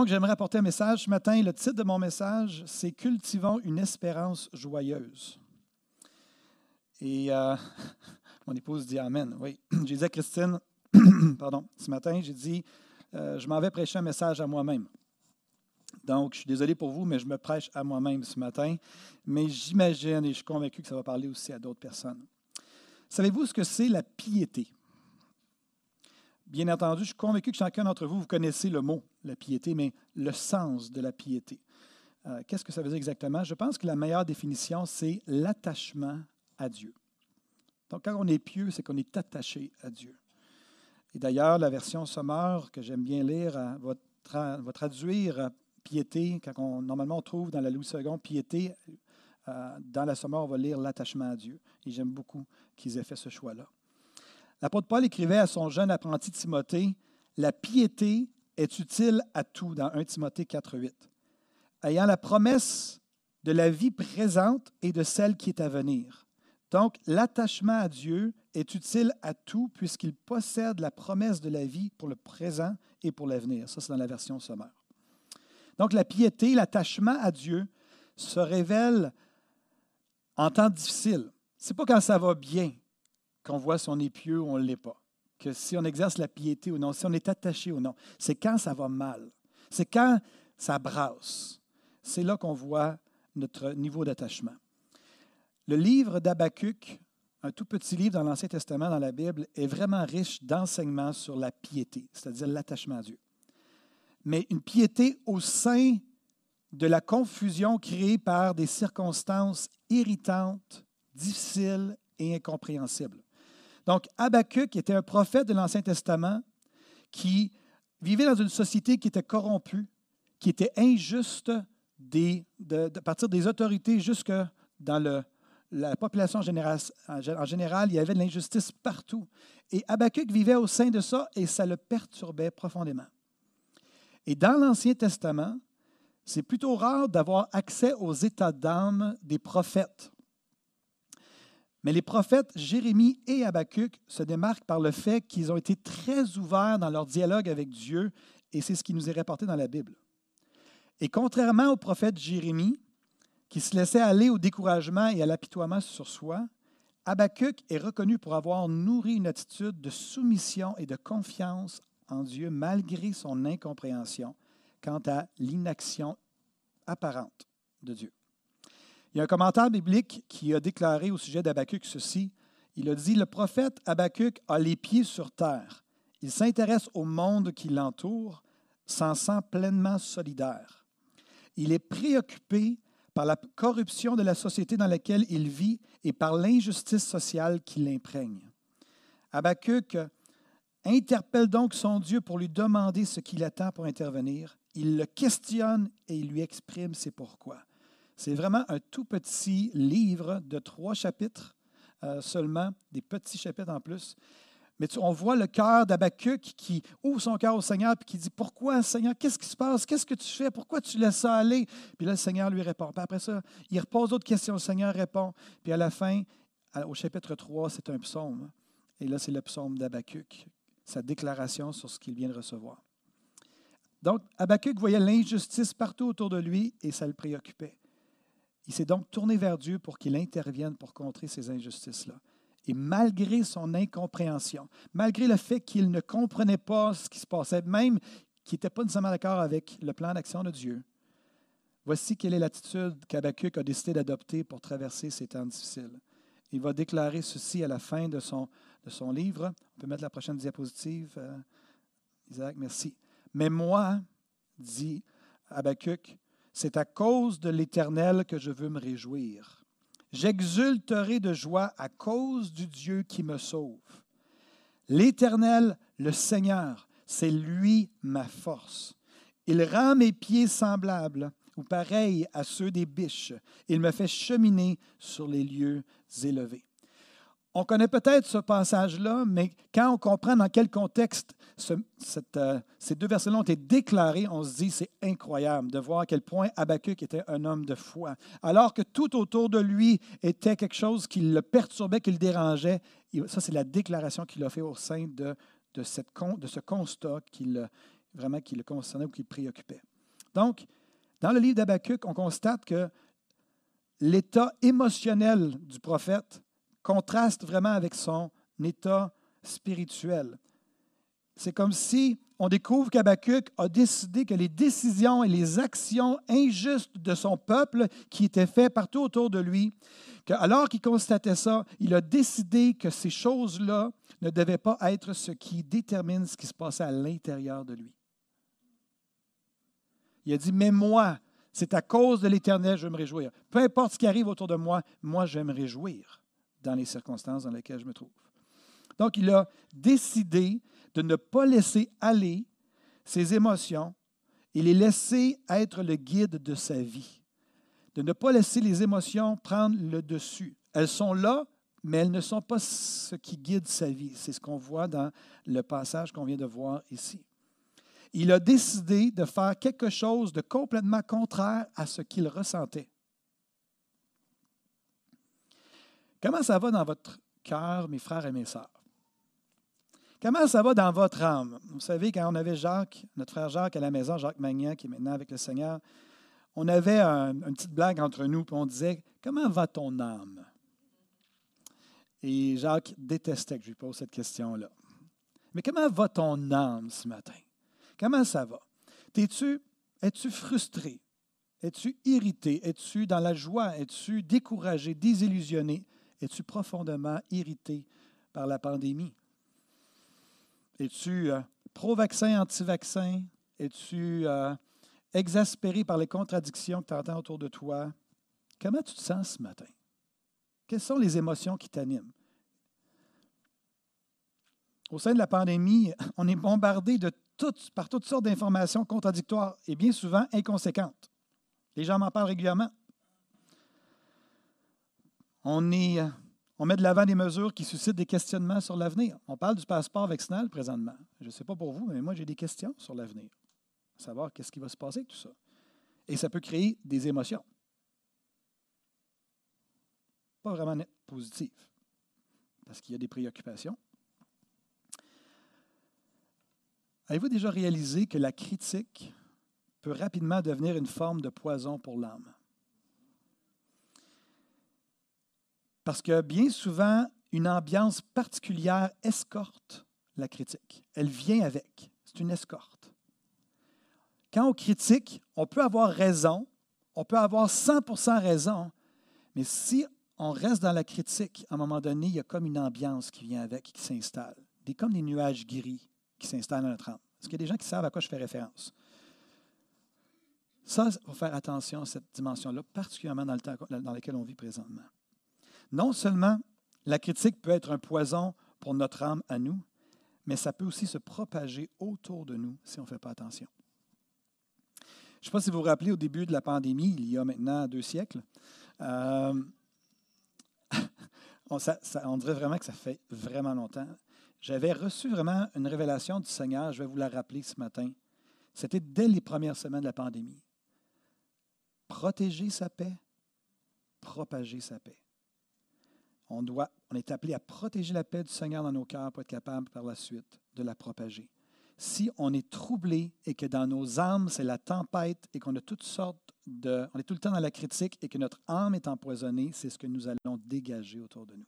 Donc, j'aimerais apporter un message ce matin. Le titre de mon message, c'est Cultivons une espérance joyeuse. Et euh, mon épouse dit Amen. Oui, j'ai dit à Christine, pardon, ce matin, j'ai dit, euh, je m'en vais prêcher un message à moi-même. Donc, je suis désolé pour vous, mais je me prêche à moi-même ce matin. Mais j'imagine et je suis convaincu que ça va parler aussi à d'autres personnes. Savez-vous ce que c'est la piété? Bien entendu, je suis convaincu que chacun d'entre vous, vous connaissez le mot, la piété, mais le sens de la piété. Euh, qu'est-ce que ça veut dire exactement? Je pense que la meilleure définition, c'est l'attachement à Dieu. Donc, quand on est pieux, c'est qu'on est attaché à Dieu. Et d'ailleurs, la version sommaire que j'aime bien lire euh, va, traduire euh, piété, quand on, normalement on trouve dans la Louis II piété, dans la sommaire, on va lire l'attachement à Dieu. Et j'aime beaucoup qu'ils aient fait ce choix-là. L'apôtre Paul écrivait à son jeune apprenti Timothée, La piété est utile à tout dans 1 Timothée 4.8, ayant la promesse de la vie présente et de celle qui est à venir. Donc, l'attachement à Dieu est utile à tout puisqu'il possède la promesse de la vie pour le présent et pour l'avenir. Ça, c'est dans la version sommaire. Donc, la piété, l'attachement à Dieu se révèle en temps difficile. Ce n'est pas quand ça va bien qu'on voit si on ou on ne l'est pas. Que si on exerce la piété ou non, si on est attaché ou non. C'est quand ça va mal. C'est quand ça brasse. C'est là qu'on voit notre niveau d'attachement. Le livre d'Abacuc, un tout petit livre dans l'Ancien Testament, dans la Bible, est vraiment riche d'enseignements sur la piété, c'est-à-dire l'attachement à Dieu. Mais une piété au sein de la confusion créée par des circonstances irritantes, difficiles et incompréhensibles. Donc, Habakkuk était un prophète de l'Ancien Testament qui vivait dans une société qui était corrompue, qui était injuste des, de, partir des autorités jusque dans la population en général. Il y avait de l'injustice partout. Et Habakkuk vivait au sein de ça et ça le perturbait profondément. Et dans l'Ancien Testament, c'est plutôt rare d'avoir accès aux états d'âme des prophètes. Mais les prophètes Jérémie et Habacuc se démarquent par le fait qu'ils ont été très ouverts dans leur dialogue avec Dieu, et c'est ce qui nous est rapporté dans la Bible. Et contrairement au prophète Jérémie, qui se laissait aller au découragement et à l'apitoiement sur soi, Habacuc est reconnu pour avoir nourri une attitude de soumission et de confiance en Dieu malgré son incompréhension quant à l'inaction apparente de Dieu. Il y a un commentaire biblique qui a déclaré au sujet d'Abacuc ceci. Il a dit, le prophète Habacuc a les pieds sur terre. Il s'intéresse au monde qui l'entoure, s'en sent pleinement solidaire. Il est préoccupé par la corruption de la société dans laquelle il vit et par l'injustice sociale qui l'imprègne. Habacuc interpelle donc son Dieu pour lui demander ce qu'il attend pour intervenir. Il le questionne et il lui exprime ses pourquoi. C'est vraiment un tout petit livre de trois chapitres euh, seulement, des petits chapitres en plus. Mais on voit le cœur d'Abacuc qui ouvre son cœur au Seigneur et qui dit Pourquoi, Seigneur Qu'est-ce qui se passe? Qu'est-ce que tu fais? Pourquoi tu laisses ça aller? Puis là, le Seigneur lui répond. Puis après ça, il repose d'autres questions. Le Seigneur répond. Puis à la fin, au chapitre 3, c'est un psaume. Et là, c'est le psaume d'Abacuc, sa déclaration sur ce qu'il vient de recevoir. Donc, Habakkuk voyait l'injustice partout autour de lui et ça le préoccupait. Il s'est donc tourné vers Dieu pour qu'il intervienne pour contrer ces injustices-là. Et malgré son incompréhension, malgré le fait qu'il ne comprenait pas ce qui se passait, même qu'il n'était pas nécessairement d'accord avec le plan d'action de Dieu, voici quelle est l'attitude qu'Abacuc a décidé d'adopter pour traverser ces temps difficiles. Il va déclarer ceci à la fin de son, de son livre. On peut mettre la prochaine diapositive. Euh, Isaac, merci. Mais moi, dit Habakkuk, c'est à cause de l'Éternel que je veux me réjouir. J'exulterai de joie à cause du Dieu qui me sauve. L'Éternel, le Seigneur, c'est lui ma force. Il rend mes pieds semblables ou pareils à ceux des biches. Il me fait cheminer sur les lieux élevés. On connaît peut-être ce passage-là, mais quand on comprend dans quel contexte euh, ces deux versets-là ont été déclarés, on se dit c'est incroyable de voir à quel point Habakkuk était un homme de foi. Alors que tout autour de lui était quelque chose qui le perturbait, qui le dérangeait, ça c'est la déclaration qu'il a fait au sein de, ce constat qui le, vraiment qui le concernait ou qui le préoccupait. Donc, dans le livre d'Habakkuk, on constate que l'état émotionnel du prophète contraste vraiment avec son état spirituel. C'est comme si on découvre qu'Habakkuk a décidé que les décisions et les actions injustes de son peuple qui étaient faites partout autour de lui, que alors qu'il constatait ça, il a décidé que ces choses-là ne devaient pas être ce qui détermine ce qui se passait à l'intérieur de lui. Il a dit, mais moi, c'est à cause de l'Éternel, je vais me réjouir. Peu importe ce qui arrive autour de moi, moi, je vais me réjouir dans les circonstances dans lesquelles je me trouve. Donc, il a décidé de ne pas laisser aller ses émotions et les laisser être le guide de sa vie. De ne pas laisser les émotions prendre le dessus. Elles sont là, mais elles ne sont pas ce qui guide sa vie. C'est ce qu'on voit dans le passage qu'on vient de voir ici. Il a décidé de faire quelque chose de complètement contraire à ce qu'il ressentait. Comment ça va dans votre cœur, mes frères et mes sœurs? Comment ça va dans votre âme? Vous savez, quand on avait Jacques, notre frère Jacques à la maison, Jacques Magnan, qui est maintenant avec le Seigneur, on avait une petite blague entre nous, puis on disait Comment va ton âme? Et Jacques détestait que je lui pose cette question-là. Mais comment va ton âme ce matin? Comment ça va? Es-tu es-tu frustré? Es-tu irrité? Es-tu dans la joie? Es-tu découragé, désillusionné? Es-tu profondément irrité par la pandémie? Es-tu euh, pro-vaccin, anti-vaccin? Es-tu euh, exaspéré par les contradictions que tu entends autour de toi? Comment tu te sens ce matin? Quelles sont les émotions qui t'animent? Au sein de la pandémie, on est bombardé par toutes sortes d'informations contradictoires et bien souvent inconséquentes. Les gens m'en parlent régulièrement. On, est, on met de l'avant des mesures qui suscitent des questionnements sur l'avenir. On parle du passeport vaccinal présentement. Je ne sais pas pour vous, mais moi, j'ai des questions sur l'avenir. Savoir qu'est-ce qui va se passer avec tout ça. Et ça peut créer des émotions. Pas vraiment positives, parce qu'il y a des préoccupations. Avez-vous déjà réalisé que la critique peut rapidement devenir une forme de poison pour l'âme? Parce que bien souvent, une ambiance particulière escorte la critique. Elle vient avec. C'est une escorte. Quand on critique, on peut avoir raison, on peut avoir 100% raison, mais si on reste dans la critique, à un moment donné, il y a comme une ambiance qui vient avec, qui s'installe. Des, comme des nuages gris qui s'installent dans notre âme. Est-ce qu'il y a des gens qui savent à quoi je fais référence? Ça, il faut faire attention à cette dimension-là, particulièrement dans le temps dans lequel on vit présentement. Non seulement la critique peut être un poison pour notre âme à nous, mais ça peut aussi se propager autour de nous si on ne fait pas attention. Je ne sais pas si vous vous rappelez, au début de la pandémie, il y a maintenant deux siècles, euh, on, on, dirait vraiment que ça fait vraiment longtemps. J'avais reçu vraiment une révélation du Seigneur, je vais vous la rappeler ce matin. C'était dès les premières semaines de la pandémie. Protéger sa paix, propager sa paix on, est appelé à protéger la paix du Seigneur dans nos cœurs pour être capable par la suite de la propager. Si on est troublé et que dans nos âmes, c'est la tempête et qu'on a toutes sortes de. On est tout le temps dans la critique et que notre âme est empoisonnée, c'est ce que nous allons dégager autour de nous.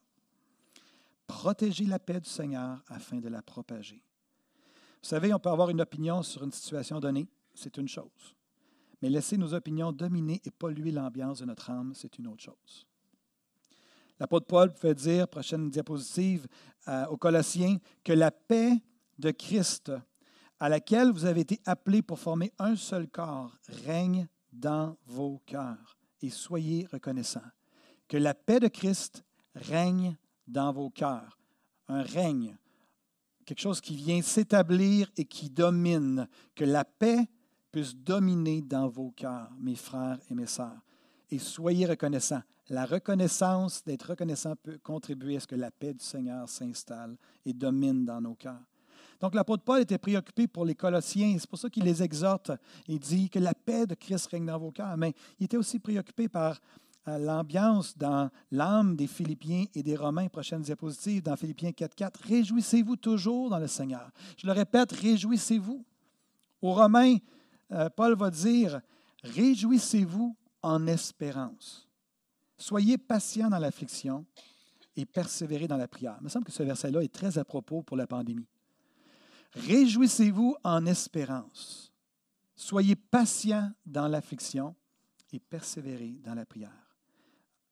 Protéger la paix du Seigneur afin de la propager. Vous savez, on peut avoir une opinion sur une situation donnée, c'est une chose. Mais laisser nos opinions dominer et polluer l'ambiance de notre âme, c'est une autre chose. L'apôtre Paul pouvait dire, prochaine diapositive, euh, aux Colossiens, que la paix de Christ, à laquelle vous avez été appelés pour former un seul corps, règne dans vos cœurs. Et soyez reconnaissants. Que la paix de Christ règne dans vos cœurs. Un règne, quelque chose qui vient s'établir et qui domine. Que la paix puisse dominer dans vos cœurs, mes frères et mes sœurs. Et soyez reconnaissants. La reconnaissance, d'être reconnaissant peut contribuer à ce que la paix du Seigneur s'installe et domine dans nos cœurs. Donc l'apôtre Paul était préoccupé pour les Colossiens, c'est pour ça qu'il les exhorte. Il dit que la paix de Christ règne dans vos cœurs, mais il était aussi préoccupé par euh, l'ambiance dans l'âme des Philippiens et des Romains. Prochaine diapositive, dans Philippiens 4.4. Réjouissez-vous toujours dans le Seigneur. Je le répète, réjouissez-vous. Aux Romains, euh, Paul va dire, réjouissez-vous en espérance. Soyez patients dans l'affliction et persévérez dans la prière. Il me semble que ce verset-là est très à propos pour la pandémie. Réjouissez-vous en espérance. Soyez patients dans l'affliction et persévérez dans la prière.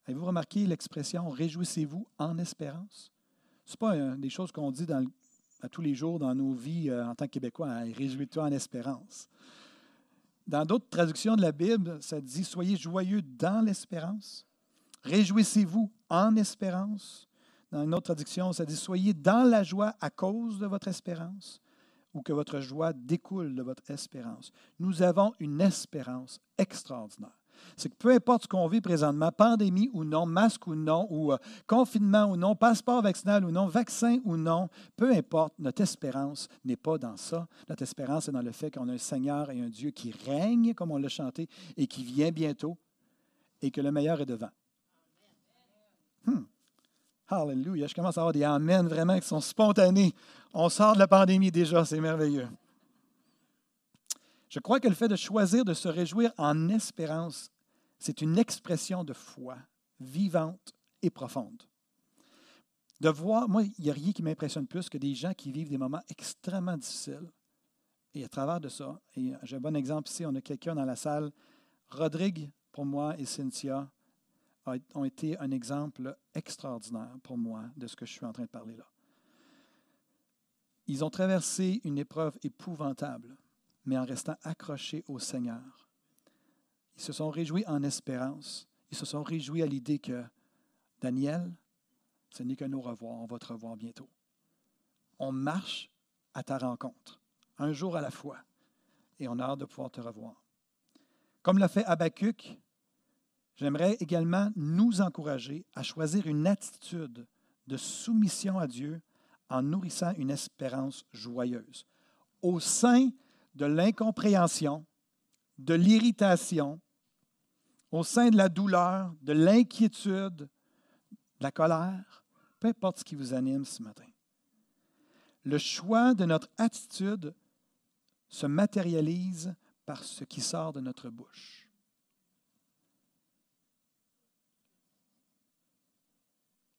Avez-vous remarqué l'expression réjouissez-vous en espérance? Ce n'est pas euh, des choses qu'on dit à tous les jours dans nos vies euh, en tant que Québécois. Hein, Réjouis-toi en espérance. Dans d'autres traductions de la Bible, ça dit Soyez joyeux dans l'espérance. Réjouissez-vous en espérance. Dans une autre traduction, ça dit Soyez dans la joie à cause de votre espérance ou que votre joie découle de votre espérance. Nous avons une espérance extraordinaire. C'est que peu importe ce qu'on vit présentement, pandémie ou non, masque ou non, ou euh, confinement ou non, passeport vaccinal ou non, vaccin ou non, peu importe, notre espérance n'est pas dans ça. Notre espérance est dans le fait qu'on a un Seigneur et un Dieu qui règne, comme on l'a chanté, et qui vient bientôt, et que le meilleur est devant. Hmm. Hallelujah. Je commence à avoir des Amen vraiment qui sont spontanés. On sort de la pandémie déjà, c'est merveilleux. Je crois que le fait de choisir de se réjouir en espérance, c'est une expression de foi vivante et profonde. De voir, moi, il n'y a rien qui m'impressionne plus que des gens qui vivent des moments extrêmement difficiles. Et à travers de ça, et j'ai un bon exemple ici, on a quelqu'un dans la salle, Rodrigue, pour moi, et Cynthia, ont été un exemple extraordinaire pour moi de ce que je suis en train de parler là. Ils ont traversé une épreuve épouvantable, mais en restant accrochés au Seigneur. Ils se sont réjouis en espérance. Ils se sont réjouis à l'idée que Daniel, ce n'est qu'un au revoir, on va te revoir bientôt. On marche à ta rencontre, un jour à la fois, et on a hâte de pouvoir te revoir. Comme l'a fait Habakkuk, J'aimerais également nous encourager à choisir une attitude de soumission à Dieu en nourrissant une espérance joyeuse. Au sein de l'incompréhension, de l'irritation, au sein de la douleur, de l'inquiétude, de la colère, peu importe ce qui vous anime ce matin. Le choix de notre attitude se matérialise par ce qui sort de notre bouche.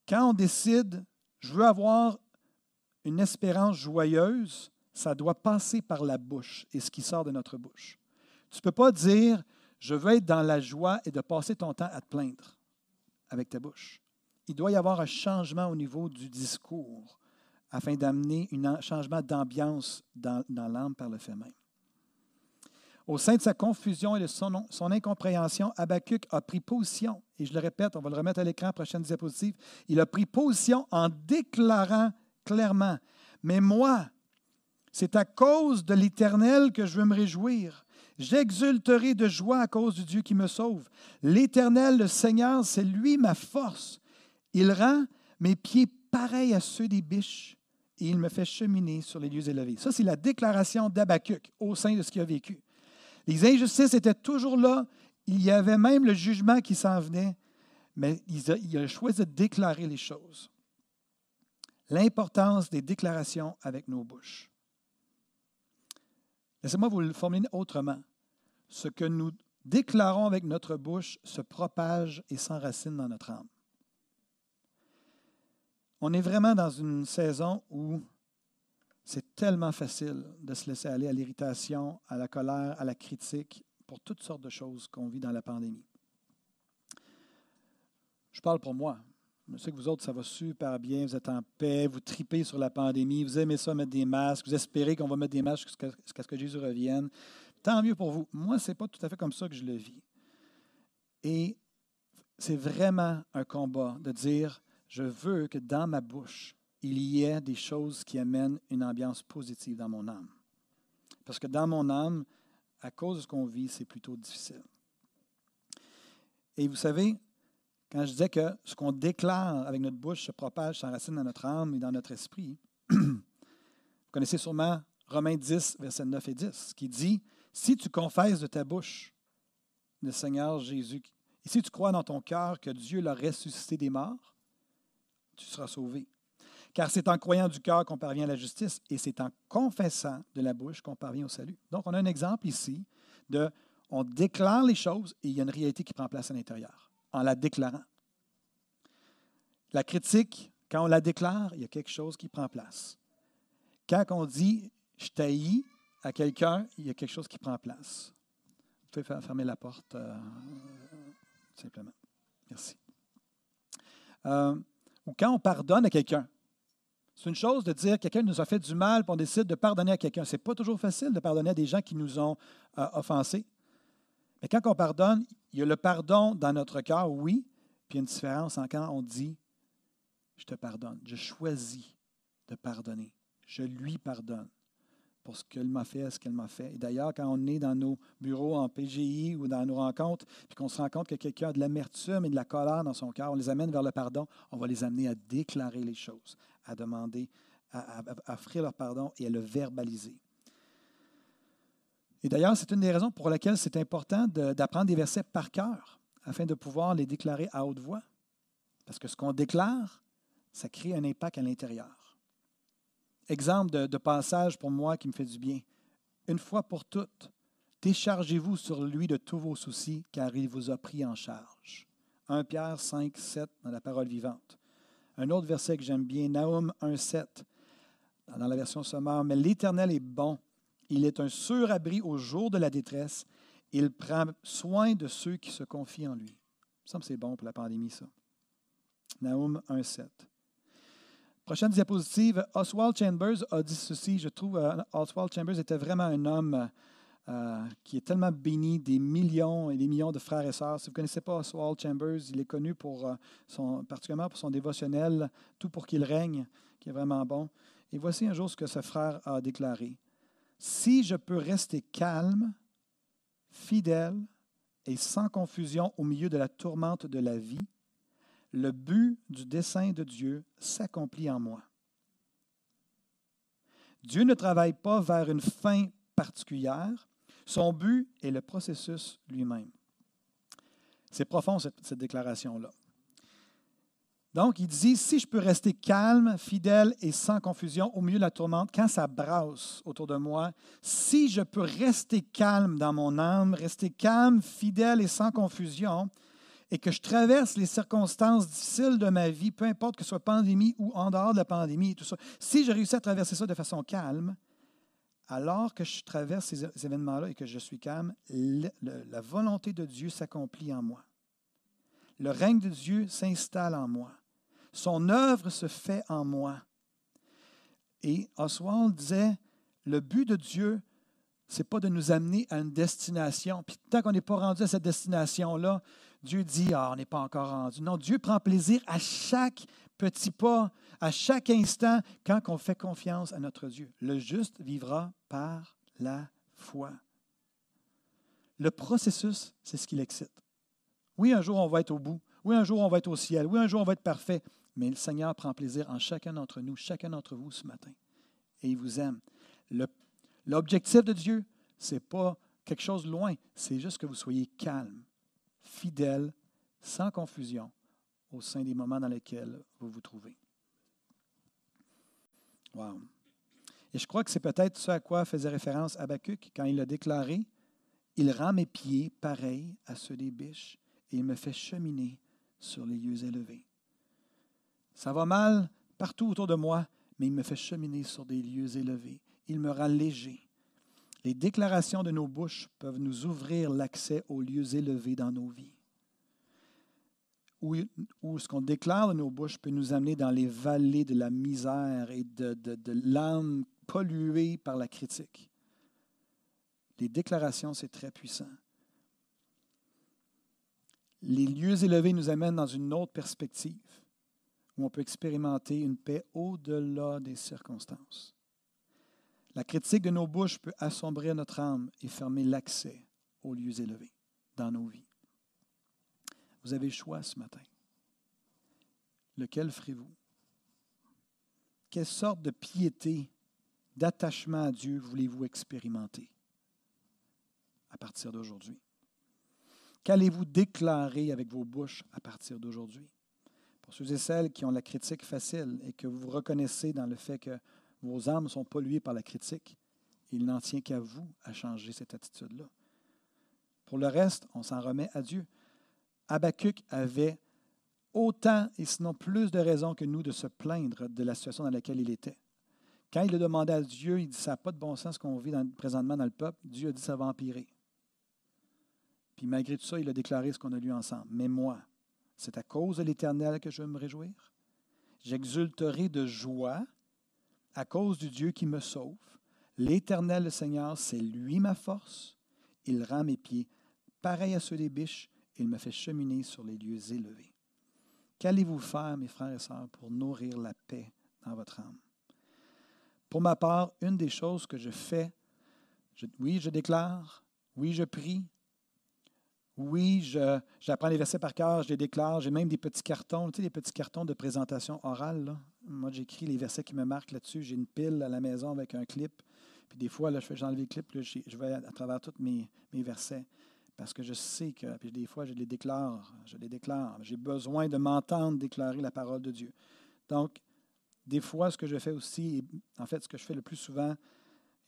Quand on décide, je veux avoir une espérance joyeuse, ça doit passer par la bouche et ce qui sort de notre bouche. Tu ne peux pas dire, je veux être dans la joie et de passer ton temps à te plaindre avec ta bouche. Il doit y avoir un changement au niveau du discours afin d'amener un changement d'ambiance dans, l'âme par le fait même. Au sein de sa confusion et de son, son incompréhension, Habakkuk a pris position, et je le répète, on va le remettre à l'écran, prochaine diapositive, il a pris position en déclarant clairement, mais moi, c'est à cause de l'Éternel que je veux me réjouir. J'exulterai de joie à cause du Dieu qui me sauve. L'Éternel, le Seigneur, c'est lui ma force. Il rend mes pieds pareils à ceux des biches et il me fait cheminer sur les lieux élevés. Ça, c'est la déclaration d'Habakkuk au sein de ce qu'il a vécu. Les injustices étaient toujours là. Il y avait même le jugement qui s'en venait, mais il a, choisi de déclarer les choses. L'importance des déclarations avec nos bouches. Laissez-moi vous le formuler autrement. Ce que nous déclarons avec notre bouche se propage et s'enracine dans notre âme. On est vraiment dans une saison où c'est tellement facile de se laisser aller à l'irritation, à la colère, à la critique, pour toutes sortes de choses qu'on vit dans la pandémie. Je parle pour moi. Je sais que vous autres, ça va super bien, vous êtes en paix, vous tripez sur la pandémie, vous aimez ça mettre des masques, vous espérez qu'on va mettre des masques jusqu'à ce que Jésus revienne. Tant mieux pour vous. Moi, ce n'est pas tout à fait comme ça que je le vis. Et c'est vraiment un combat de dire, je veux que dans ma bouche, il y ait des choses qui amènent une ambiance positive dans mon âme. Parce que dans mon âme, à cause de ce qu'on vit, c'est plutôt difficile. Et vous savez, quand je disais que ce qu'on déclare avec notre bouche se propage, s'enracine dans notre âme et dans notre esprit, vous connaissez sûrement Romains 10, versets 9 et 10, qui dit, si tu confesses de ta bouche le Seigneur Jésus, et si tu crois dans ton cœur que Dieu l'a ressuscité des morts, tu seras sauvé. Car c'est en croyant du cœur qu'on parvient à la justice et c'est en confessant de la bouche qu'on parvient au salut. Donc, on a un exemple ici de on déclare les choses et il y a une réalité qui prend place à l'intérieur en la déclarant. La critique, quand on la déclare, il y a quelque chose qui prend place. Quand on dit je taillis à quelqu'un, il y a quelque chose qui prend place. Vous pouvez fermer la porte euh, simplement. Merci. Euh, ou quand on pardonne à quelqu'un. C'est une chose de dire que quelqu'un nous a fait du mal, puis on décide de pardonner à quelqu'un. Ce n'est pas toujours facile de pardonner à des gens qui nous ont euh, offensés. Mais quand on pardonne, il y a le pardon dans notre cœur, oui, puis il y a une différence en quand on dit Je te pardonne. Je choisis de pardonner. Je lui pardonne pour ce qu'elle m'a fait, ce qu'elle m'a fait. Et d'ailleurs, quand on est dans nos bureaux en PGI ou dans nos rencontres, puis qu'on se rend compte que quelqu'un a de l'amertume et de la colère dans son cœur, on les amène vers le pardon, on va les amener à déclarer les choses, à demander, à, offrir leur pardon et à le verbaliser. Et d'ailleurs, c'est une des raisons pour lesquelles c'est important d'apprendre des versets par cœur, afin de pouvoir les déclarer à haute voix. Parce que ce qu'on déclare, ça crée un impact à l'intérieur. Exemple de, passage pour moi qui me fait du bien. Une fois pour toutes, déchargez-vous sur lui de tous vos soucis, car il vous a pris en charge. 1 Pierre 5, 7 dans la parole vivante. Un autre verset que j'aime bien, Naum 1, 7, dans la version sommaire. Mais l'Éternel est bon. Il est un sûr abri au jour de la détresse. Il prend soin de ceux qui se confient en lui. Ça me c'est bon pour la pandémie, ça. Naum 1, 7. Prochaine diapositive, Oswald Chambers a dit ceci. Je trouve euh, Oswald Chambers était vraiment un homme euh, qui est tellement béni des millions et des millions de frères et sœurs. Si vous ne connaissez pas Oswald Chambers, il est connu pour euh, son, particulièrement pour son dévotionnel Tout pour qu'il règne, qui est vraiment bon. Et voici un jour ce que ce frère a déclaré. Si je peux rester calme, fidèle et sans confusion au milieu de la tourmente de la vie, le but du dessein de Dieu s'accomplit en moi. Dieu ne travaille pas vers une fin particulière. Son but est le processus lui-même. C'est profond, cette, déclaration-là. Donc, il dit, si je peux rester calme, fidèle et sans confusion au milieu de la tourmente, quand ça brasse autour de moi, si je peux rester calme dans mon âme, rester calme, fidèle et sans confusion, et que je traverse les circonstances difficiles de ma vie, peu importe que ce soit pandémie ou en dehors de la pandémie tout si je réussis à traverser ça de façon calme, alors que je traverse ces événements-là et que je suis calme, la volonté de Dieu s'accomplit en moi. Le règne de Dieu s'installe en moi. Son œuvre se fait en moi. Et Oswald disait, le but de Dieu, ce n'est pas de nous amener à une destination. Puis tant qu'on n'est pas rendu à cette destination-là, Dieu dit, ah, on n'est pas encore rendu. Non, Dieu prend plaisir à chaque petit pas, à chaque instant, quand on fait confiance à notre Dieu. Le juste vivra par la foi. Le processus, c'est ce qui l'excite. Oui, un jour, on va être au bout. Oui, un jour, on va être au ciel. Oui, un jour, on va être parfait. Mais le Seigneur prend plaisir en chacun d'entre nous, chacun d'entre vous ce matin. Et il vous aime. L'objectif de Dieu, ce n'est pas quelque chose de loin, c'est juste que vous soyez calme fidèle, sans confusion, au sein des moments dans lesquels vous vous trouvez. Wow. Et je crois que c'est peut-être ce à quoi faisait référence Habakkuk quand il a déclaré Il rend mes pieds pareils à ceux des biches et il me fait cheminer sur les lieux élevés. Ça va mal partout autour de moi, mais il me fait cheminer sur des lieux élevés. Il me rend léger. Les déclarations de nos bouches peuvent nous ouvrir l'accès aux lieux élevés dans nos vies. Ou, ce qu'on déclare de nos bouches peut nous amener dans les vallées de la misère et de l'âme polluée par la critique. Les déclarations, c'est très puissant. Les lieux élevés nous amènent dans une autre perspective on peut expérimenter une paix au-delà des circonstances. La critique de nos bouches peut assombrir notre âme et fermer l'accès aux lieux élevés dans nos vies. Vous avez le choix ce matin. Lequel ferez-vous? Quelle sorte de piété, d'attachement à Dieu voulez-vous expérimenter à partir d'aujourd'hui? Qu'allez-vous déclarer avec vos bouches à partir d'aujourd'hui? Ceux et celles qui ont la critique facile et que vous reconnaissez dans le fait que vos âmes sont polluées par la critique, il n'en tient qu'à vous à changer cette attitude-là. Pour le reste, on s'en remet à Dieu. Habakkuk avait autant et sinon plus de raisons que nous de se plaindre de la situation dans laquelle il était. Quand il a demandé à Dieu, il dit Ça n'a pas de bon sens qu'on vit présentement dans le peuple. Dieu a dit Ça va empirer. Puis malgré tout ça, il a déclaré ce qu'on a lu ensemble. Mais moi, c'est à cause de l'Éternel que je veux me réjouir. J'exulterai de joie à cause du Dieu qui me sauve. L'Éternel, le Seigneur, c'est lui ma force. Il rend mes pieds pareils à ceux des biches. Il me fait cheminer sur les lieux élevés. Qu'allez-vous faire, mes frères et sœurs, pour nourrir la paix dans votre âme? Pour ma part, une des choses que je fais, oui, je déclare, oui, je prie, oui, j'apprends les versets par cœur, je les déclare. J'ai même des petits cartons, tu sais, des petits cartons de présentation orale. Moi, j'écris les versets qui me marquent là-dessus. J'ai une pile à la maison avec un clip. Puis des fois, là, je j'enlève le clip, je vais à travers tous mes, mes, versets. Parce que je sais que, puis des fois, je les déclare. Je les déclare. J'ai besoin de m'entendre déclarer la parole de Dieu. Donc, des fois, ce que je fais aussi, en fait, ce que je fais le plus souvent,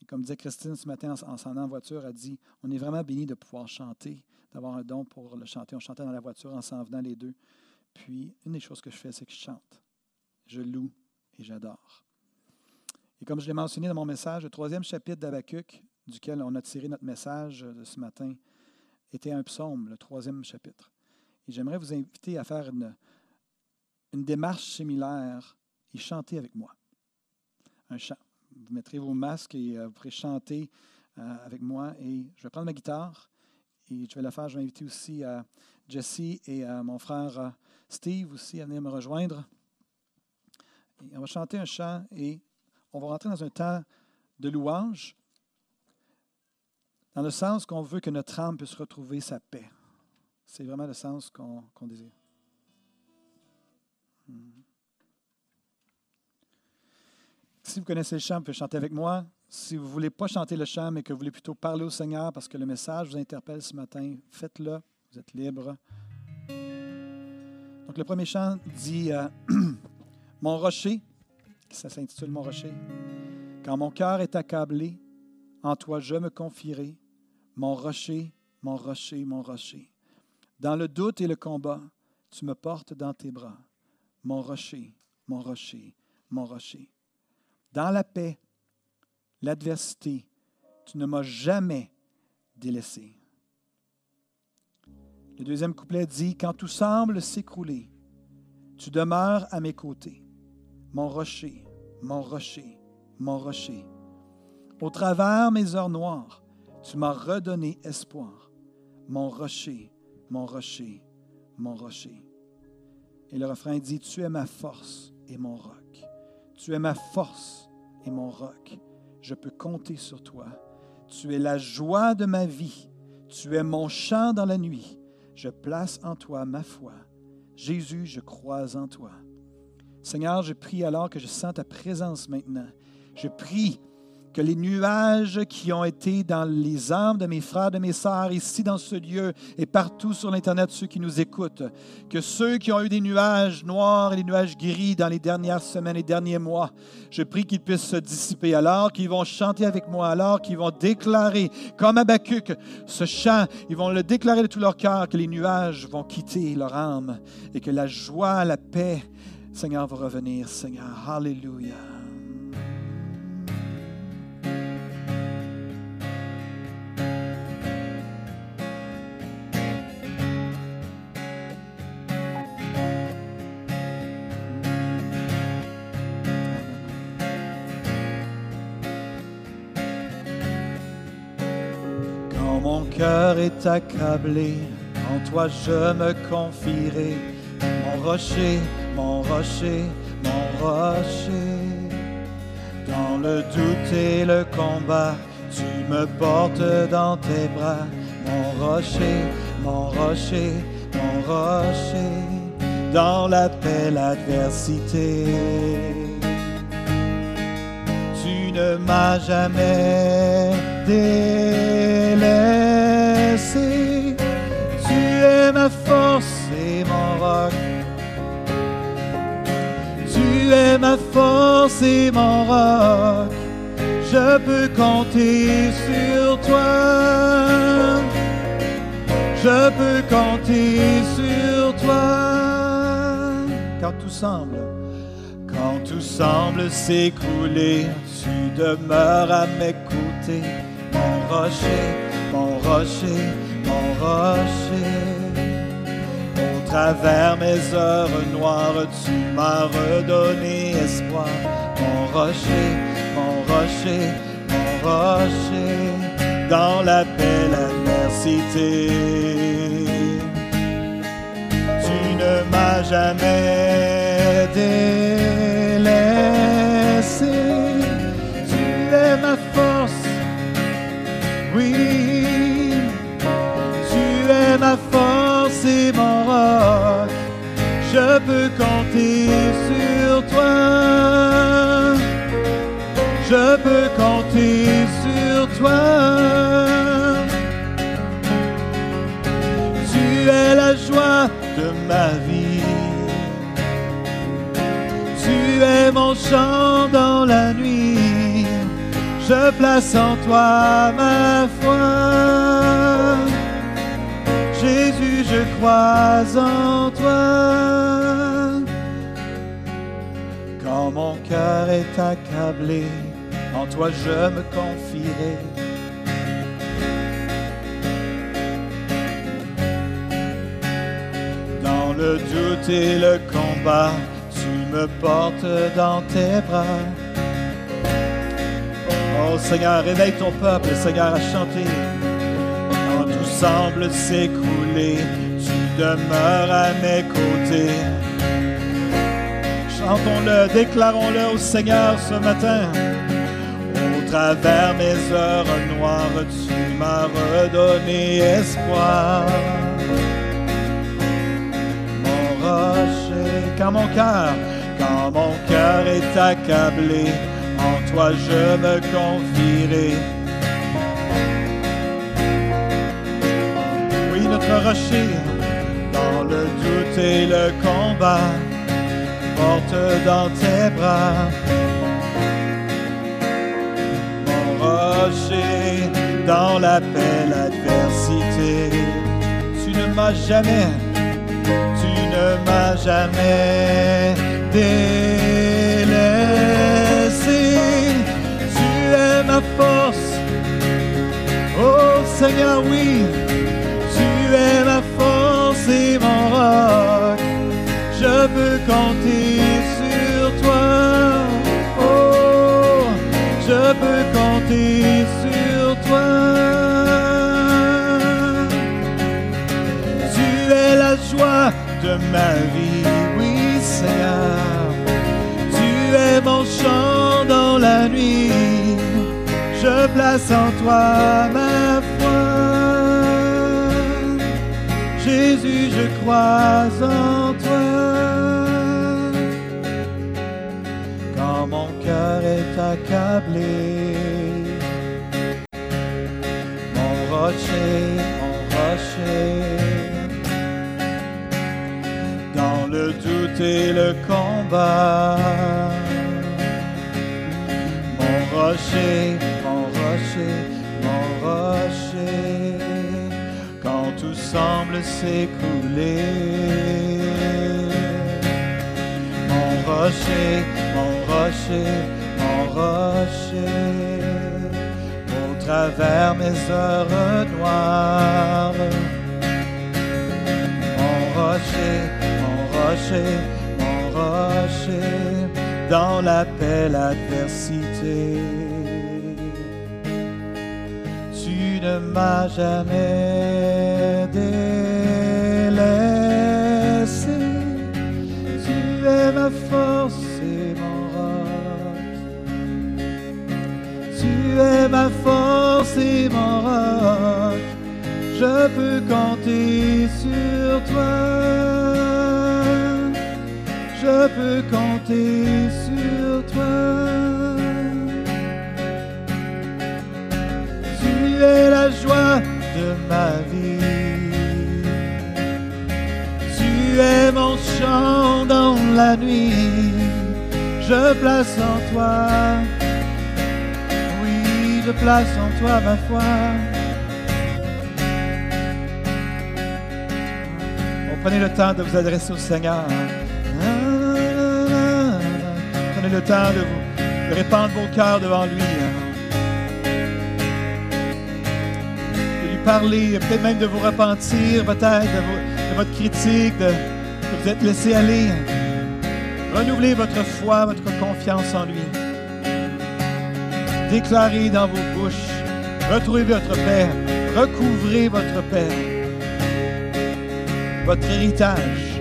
comme disait Christine ce matin en s'en allant en voiture, elle dit On est vraiment béni de pouvoir chanter d'avoir un don pour le chanter. On chantait dans la voiture en s'en venant les deux. Puis, une des choses que je fais, c'est que je chante. Je loue et j'adore. Et comme je l'ai mentionné dans mon message, le troisième chapitre d'Abacuc, duquel on a tiré notre message de ce matin, était un psaume, le troisième chapitre. Et j'aimerais vous inviter à faire une démarche similaire et chanter avec moi. Un chant. Vous mettrez vos masques et euh, vous pourrez chanter euh, avec moi. Et je vais prendre ma guitare et je vais la faire. Je vais inviter aussi euh, Jesse et mon frère Steve aussi à venir me rejoindre. on va chanter un chant et on va rentrer dans un temps de louange, dans le sens qu'on veut que notre âme puisse retrouver sa paix. C'est vraiment le sens qu'on désire. Hmm. Si vous connaissez le chant, vous pouvez chanter avec moi. Si vous ne voulez pas chanter le chant, mais que vous voulez plutôt parler au Seigneur parce que le message vous interpelle ce matin, faites-le. Vous êtes libre. Donc, le premier chant dit euh, Mon rocher, ça s'intitule Mon rocher. Quand mon cœur est accablé, en toi je me confierai. Mon rocher, mon rocher, mon rocher. Dans le doute et le combat, tu me portes dans tes bras. Mon rocher, mon rocher, mon rocher. Dans la paix, l'adversité, tu ne m'as jamais délaissé. Le deuxième couplet dit, Quand tout semble s'écrouler, tu demeures à mes côtés, mon rocher, mon rocher, mon rocher. Au travers mes heures noires, tu m'as redonné espoir, mon rocher, mon rocher, mon rocher. Et le refrain dit, Tu es ma force et mon roc. Tu es ma force et mon roc je peux compter sur toi. Tu es la joie de ma vie. Tu es mon chant dans la nuit. Je place en toi ma foi. Jésus, je crois en toi. Seigneur, je prie alors que je sens ta présence maintenant. Je prie que les nuages qui ont été dans les âmes de mes frères, de mes sœurs, ici dans ce lieu et partout sur l'Internet, ceux qui nous écoutent, que ceux qui ont eu des nuages noirs et des nuages gris dans les dernières semaines et derniers mois, je prie qu'ils puissent se dissiper alors qu'ils vont chanter avec moi, alors qu'ils vont déclarer, comme Habakkuk, ce chant, ils vont le déclarer de tout leur cœur, que les nuages vont quitter leur âme et que la joie, la paix, Seigneur, va revenir, Seigneur. Alléluia. Est accablé, en toi je me confierai, mon rocher, mon rocher, mon rocher. Dans le doute et le combat, tu me portes dans tes bras, mon rocher, mon rocher, mon rocher, dans la paix, l'adversité. Tu ne m'as jamais délaissé, tu es ma force et mon roc. Tu es ma force et mon roc je peux compter sur toi. Je peux compter sur toi. Quand tout semble, quand tout semble s'écrouler, tu demeures à m'écouter. Mon rocher, mon rocher, mon rocher. Au travers mes heures noires, tu m'as redonné espoir. Mon rocher, mon rocher, mon rocher, dans la belle adversité. Tu ne m'as jamais délaissé, peux compter sur toi je peux compter sur toi. Tu es la joie de ma vie. Tu es mon chant dans la nuit. Je place en toi ma foi. Jésus, je crois en toi. Mon cœur est accablé, en toi je me confierai. Dans le doute et le combat, tu me portes dans tes bras. Oh Seigneur, réveille ton peuple, Seigneur, à chanter. Quand tout semble s'écrouler, tu demeures à mes côtés. Chantons-le, déclarons-le au Seigneur ce matin travers mes heures noires, tu m'as redonné espoir. Mon rocher, quand mon cœur, quand mon cœur est accablé, en toi je me confierai. Oui, notre rocher, dans le doute et le combat, porte dans tes bras rocher dans la paix, l'adversité. Tu ne m'as jamais, tu ne m'as jamais délaissé. Tu es ma force, oh Seigneur, oui, tu es ma force et mon roc. Je peux compter sur toi. Oh, je peux compter sur toi. Tu es la joie de ma vie, oui Seigneur. Tu es mon chant dans la nuit. Je place en toi ma foi. Jésus, je crois en accablé, mon rocher, mon rocher, dans le doute et le combat, mon rocher, mon rocher, mon rocher, quand tout semble s'écouler. Mon rocher, mon rocher, rocher, au travers mes heures noires. Mon rocher, mon rocher, mon rocher, dans la paix, l'adversité. Tu ne m'as jamais délaissé. Tu es ma force Tu es ma force et mon roc, je peux compter sur toi. Je peux compter sur toi. Tu es la joie de ma vie. Tu es mon chant dans la nuit. Je place en toi Place en toi ma foi. Prenez le temps de vous adresser au Seigneur. Prenez le temps de vous de répandre vos cœurs devant lui. De lui parler, peut-être même de vous repentir, peut-être de, votre critique, de vous être laissé aller. Renouvelez votre foi, votre confiance en lui. Déclarez dans vos bouches. Retrouvez votre paix. Recouvrez votre paix votre héritage.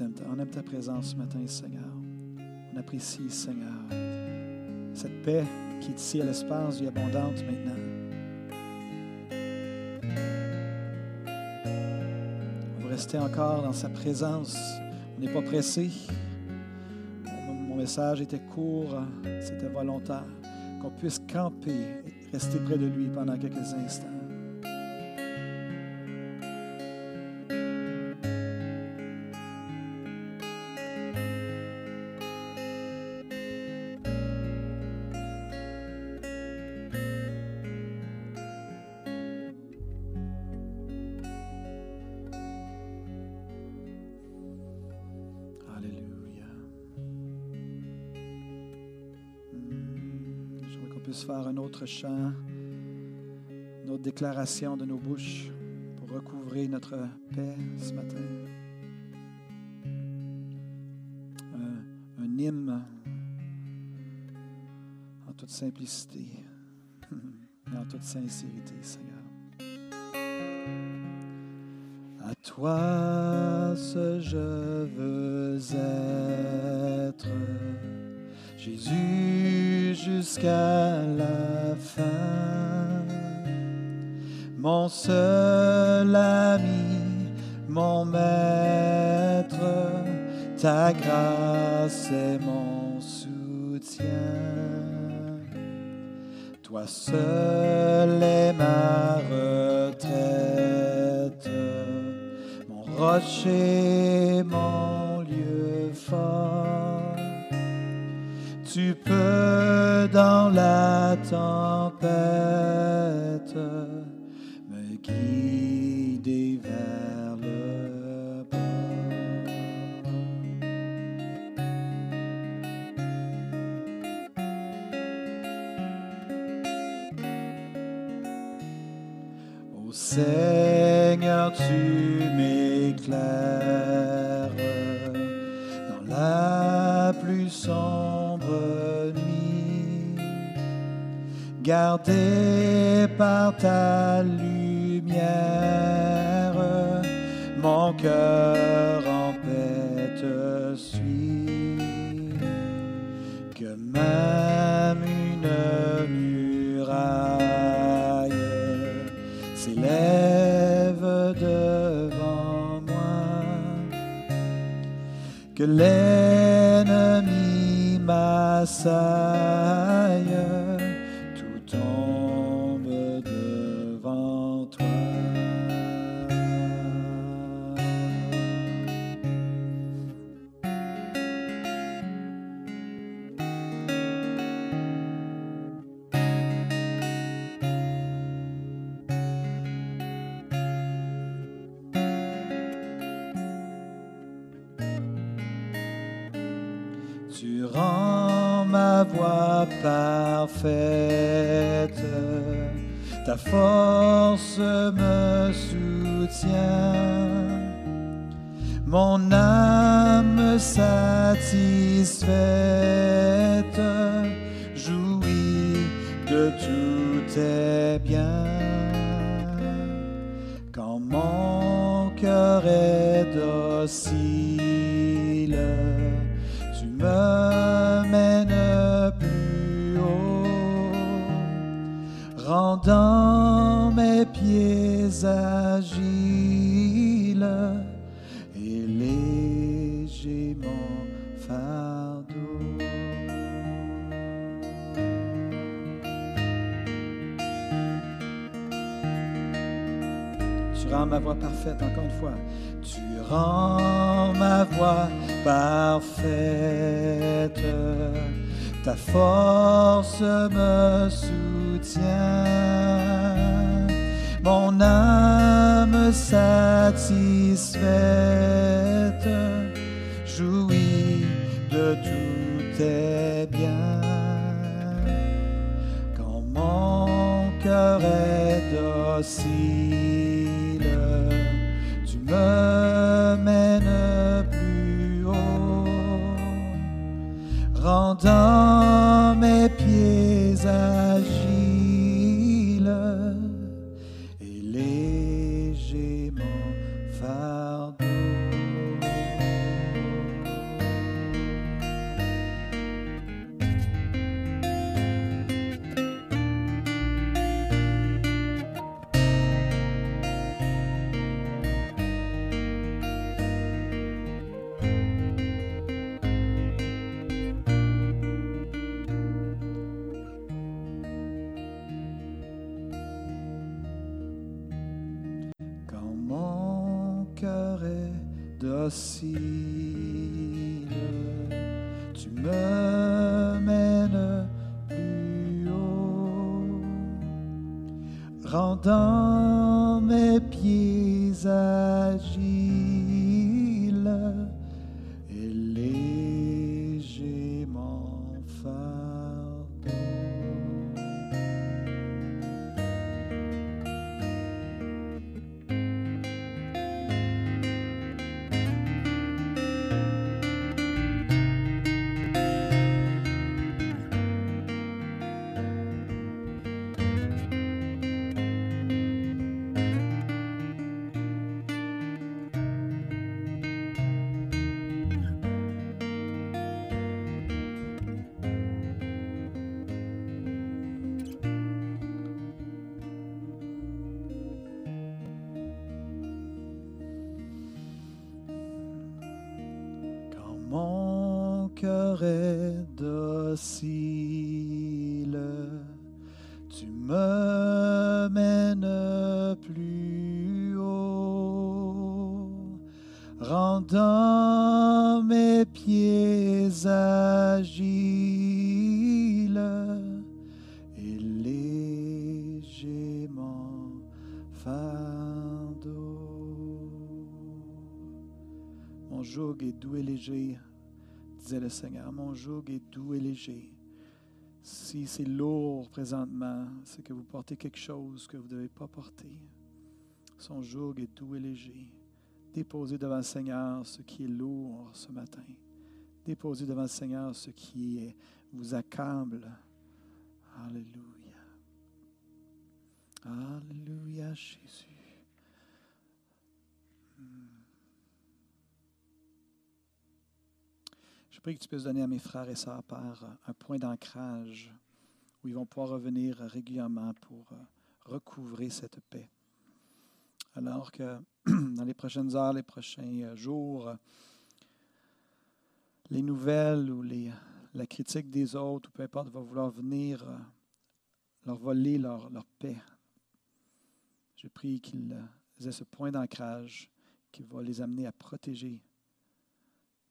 On aime ta présence ce matin, Seigneur. On apprécie, Seigneur, cette paix qui est ici à l'espace vie abondante maintenant. On va rester encore dans sa présence. On n'est pas pressé. Mon message était court, c'était volontaire. Qu'on puisse camper rester près de lui pendant quelques instants. Autre chant, une autre déclaration de nos bouches pour recouvrir notre paix ce matin. Un, un hymne en toute simplicité et en toute sincérité, Seigneur. À toi, ce je veux être Jésus jusqu'à la fin, mon seul ami, mon maître, ta grâce est mon soutien. Toi seul est ma retraite. rocher, mon lieu fort. Tu peux la tempête me guider vers le bord. Ô Seigneur, tu m'éclaires gardé par ta lumière, mon cœur en paix te suit, que même une muraille s'élève devant moi, que l'ennemi m'assaille, ma voix parfaite encore une fois. Tu rends ma voix parfaite. Ta force me soutient. Mon âme satisfaite jouit de tous tes biens quand mon cœur est docile, tu me mènes plus haut, rendant tu me mènes plus haut, rendant mes pieds agiles et légèrement fardeau. Mon joug est doux et léger, disait le Seigneur. Mon joug est doux et léger. Si c'est lourd présentement, c'est que vous portez quelque chose que vous ne devez pas porter. Son joug est doux et léger. Déposez devant le Seigneur ce qui est lourd ce matin. Déposez devant le Seigneur ce qui vous accable. Alléluia. Alléluia, Jésus. Hmm. Je prie que tu puisses donner à mes frères et sœurs par un point d'ancrage où ils vont pouvoir revenir régulièrement pour euh, recouvrer cette paix. Alors que dans les prochaines heures, les prochains euh, jours, les nouvelles ou la critique des autres, ou peu importe, va vouloir venir euh, leur voler leur, leur paix. Je prie qu'ils aient ce point d'ancrage qui va les amener à protéger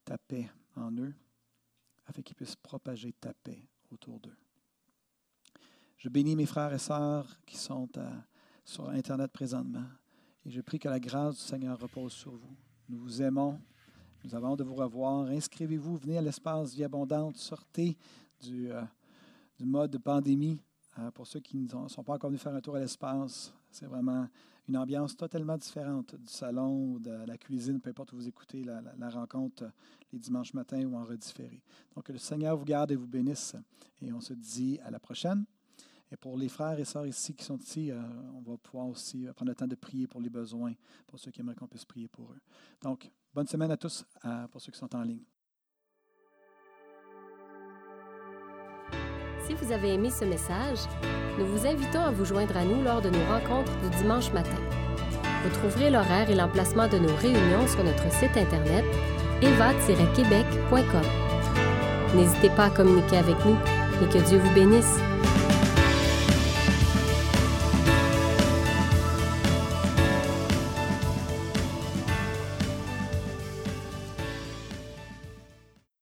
ta paix en eux, afin qu'ils puissent propager ta paix autour d'eux. Je bénis mes frères et sœurs qui sont sur Internet présentement. Et je prie que la grâce du Seigneur repose sur vous. Nous vous aimons. Nous avons de vous revoir. Inscrivez-vous, venez à l'espace Vie Abondante. Sortez du, euh, mode de pandémie. Euh, pour ceux qui ne sont pas encore venus faire un tour à l'espace, c'est vraiment une ambiance totalement différente du salon, de la cuisine, peu importe où vous écoutez la, la rencontre les dimanches matins ou en redifféré. Donc, que le Seigneur vous garde et vous bénisse. Et on se dit à la prochaine. Et pour les frères et sœurs ici qui sont ici, euh, on va pouvoir aussi prendre le temps de prier pour les besoins, pour ceux qui aimeraient qu'on puisse prier pour eux. Donc, bonne semaine à tous, pour ceux qui sont en ligne. Si vous avez aimé ce message, nous vous invitons à vous joindre à nous lors de nos rencontres du dimanche matin. Vous trouverez l'horaire et l'emplacement de nos réunions sur notre site internet eva-québec.com. N'hésitez pas à communiquer avec nous et que Dieu vous bénisse.